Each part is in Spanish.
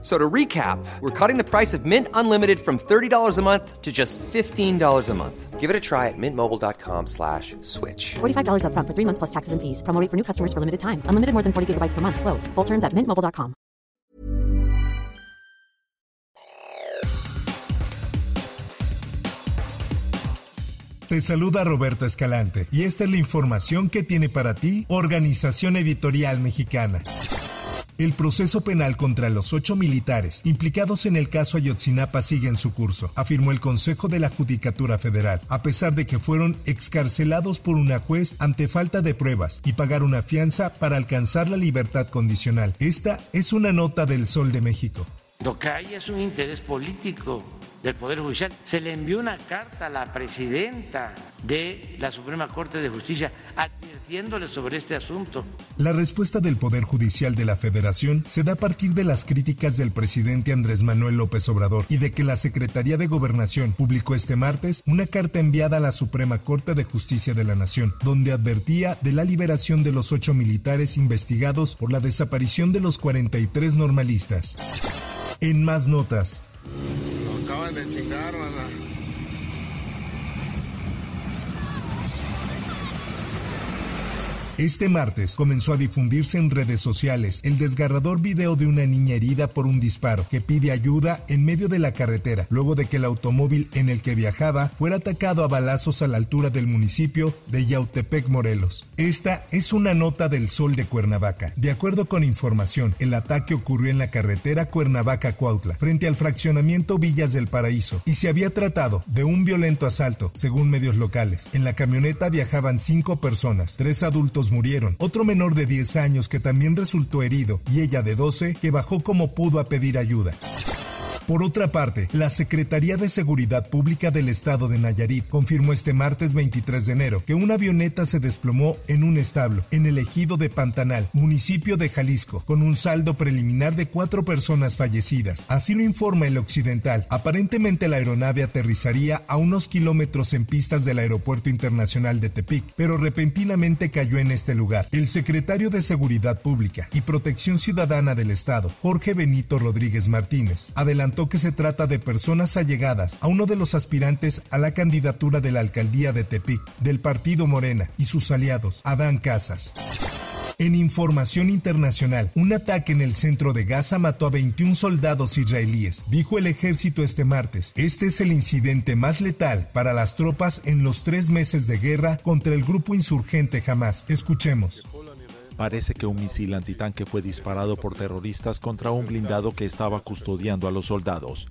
So to recap, we're cutting the price of Mint Unlimited from $30 a month to just $15 a month. Give it a try at mintmobile.com slash switch. $45 upfront for three months plus taxes and fees. Promo rate for new customers for limited time. Unlimited more than 40 gigabytes per month. Slows. Full terms at mintmobile.com. Te saluda Roberto Escalante y esta es la información que tiene para ti Organización Editorial Mexicana. El proceso penal contra los ocho militares implicados en el caso Ayotzinapa sigue en su curso, afirmó el Consejo de la Judicatura Federal, a pesar de que fueron excarcelados por una juez ante falta de pruebas y pagar una fianza para alcanzar la libertad condicional. Esta es una nota del Sol de México. Lo que hay es un interés político del Poder Judicial. Se le envió una carta a la presidenta de la Suprema Corte de Justicia advirtiéndole sobre este asunto. La respuesta del Poder Judicial de la Federación se da a partir de las críticas del presidente Andrés Manuel López Obrador y de que la Secretaría de Gobernación publicó este martes una carta enviada a la Suprema Corte de Justicia de la Nación, donde advertía de la liberación de los ocho militares investigados por la desaparición de los 43 normalistas. En más notas, acaban de chingar, Este martes comenzó a difundirse en redes sociales el desgarrador video de una niña herida por un disparo que pide ayuda en medio de la carretera, luego de que el automóvil en el que viajaba fuera atacado a balazos a la altura del municipio de Yautepec, Morelos. Esta es una nota del Sol de Cuernavaca. De acuerdo con información, el ataque ocurrió en la carretera Cuernavaca-Cuautla, frente al fraccionamiento Villas del Paraíso, y se había tratado de un violento asalto, según medios locales. En la camioneta viajaban cinco personas, tres adultos murieron, otro menor de 10 años que también resultó herido y ella de 12 que bajó como pudo a pedir ayuda. Por otra parte, la Secretaría de Seguridad Pública del Estado de Nayarit confirmó este martes 23 de enero que una avioneta se desplomó en un establo en el ejido de Pantanal, municipio de Jalisco, con un saldo preliminar de cuatro personas fallecidas. Así lo informa el Occidental. Aparentemente la aeronave aterrizaría a unos kilómetros en pistas del Aeropuerto Internacional de Tepic, pero repentinamente cayó en este lugar. El secretario de Seguridad Pública y Protección Ciudadana del Estado, Jorge Benito Rodríguez Martínez, adelantó que se trata de personas allegadas a uno de los aspirantes a la candidatura de la alcaldía de Tepic del partido Morena y sus aliados, Adán Casas. En información internacional, un ataque en el centro de Gaza mató a 21 soldados israelíes, dijo el ejército este martes. Este es el incidente más letal para las tropas en los tres meses de guerra contra el grupo insurgente Hamas. Escuchemos. Parece que un misil antitanque fue disparado por terroristas contra un blindado que estaba custodiando a los soldados.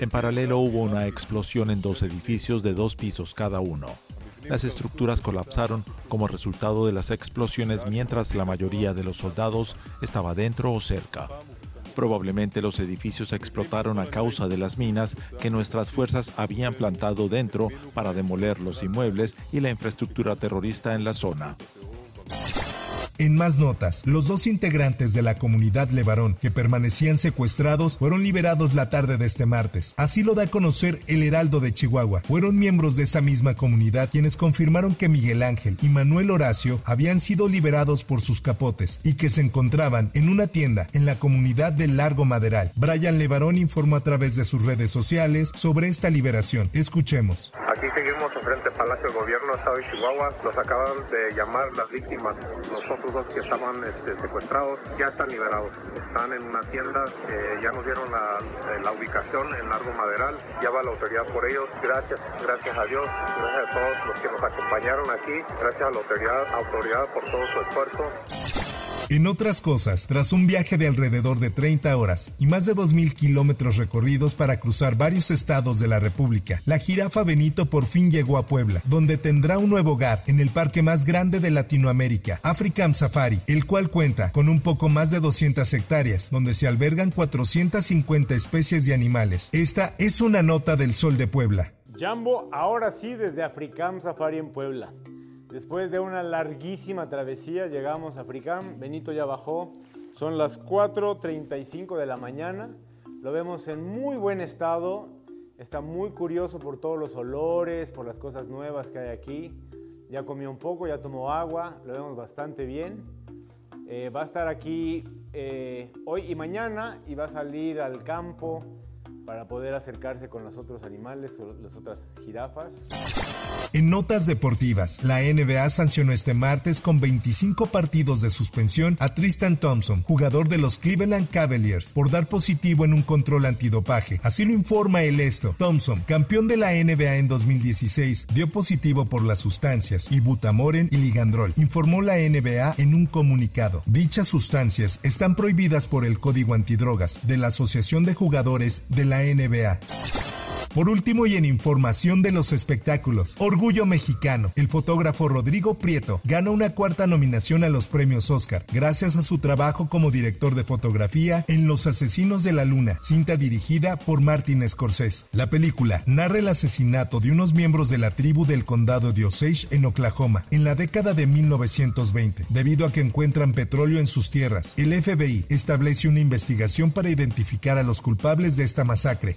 En paralelo hubo una explosión en dos edificios de dos pisos cada uno. Las estructuras colapsaron como resultado de las explosiones mientras la mayoría de los soldados estaba dentro o cerca. Probablemente los edificios explotaron a causa de las minas que nuestras fuerzas habían plantado dentro para demoler los inmuebles y la infraestructura terrorista en la zona. En más notas, los dos integrantes de la comunidad Levarón que permanecían secuestrados fueron liberados la tarde de este martes. Así lo da a conocer el Heraldo de Chihuahua. Fueron miembros de esa misma comunidad quienes confirmaron que Miguel Ángel y Manuel Horacio habían sido liberados por sus capotes y que se encontraban en una tienda en la comunidad del Largo Maderal. Brian Levarón informó a través de sus redes sociales sobre esta liberación. Escuchemos. Aquí seguimos frente al Palacio del Gobierno Estado de Chihuahua. Nos acaban de llamar las víctimas. Nosotros dos que estaban este, secuestrados ya están liberados. Están en una tienda, eh, ya nos dieron la, la, ubicación en Largo Maderal, ya va la autoridad por ellos. Gracias, gracias a Dios, gracias a todos los que nos acompañaron aquí, gracias a la autoridad, autoridad por todo su esfuerzo. En otras cosas, tras un viaje de alrededor de 30 horas y más de 2.000 kilómetros recorridos para cruzar varios estados de la República, la jirafa Benito por fin llegó a Puebla, donde tendrá un nuevo hogar en el parque más grande de Latinoamérica, African Safari, el cual cuenta con un poco más de 200 hectáreas, donde se albergan 450 especies de animales. Esta es una nota del Sol de Puebla. Jambo, ahora sí desde African Safari en Puebla. Después de una larguísima travesía llegamos a Africam, Benito ya bajó, Son las 4.35 de la mañana. Lo vemos en muy buen estado. Está muy curioso por todos los olores, por las cosas nuevas que hay aquí. Ya comió un poco, ya tomó agua. Lo vemos bastante bien. Eh, va a estar aquí eh, hoy y mañana y va a salir al campo para poder acercarse con los otros animales, las otras jirafas. En notas deportivas, la NBA sancionó este martes con 25 partidos de suspensión a Tristan Thompson, jugador de los Cleveland Cavaliers, por dar positivo en un control antidopaje. Así lo informa el esto. Thompson, campeón de la NBA en 2016, dio positivo por las sustancias ibutamoren y ligandrol, informó la NBA en un comunicado. Dichas sustancias están prohibidas por el Código Antidrogas de la Asociación de Jugadores de la NBA. Por último y en información de los espectáculos, Orgullo Mexicano, el fotógrafo Rodrigo Prieto ganó una cuarta nominación a los premios Oscar, gracias a su trabajo como director de fotografía en Los Asesinos de la Luna, cinta dirigida por Martin Scorsese. La película narra el asesinato de unos miembros de la tribu del condado de Osage en Oklahoma en la década de 1920, debido a que encuentran petróleo en sus tierras. El FBI establece una investigación para identificar a los culpables de esta masacre.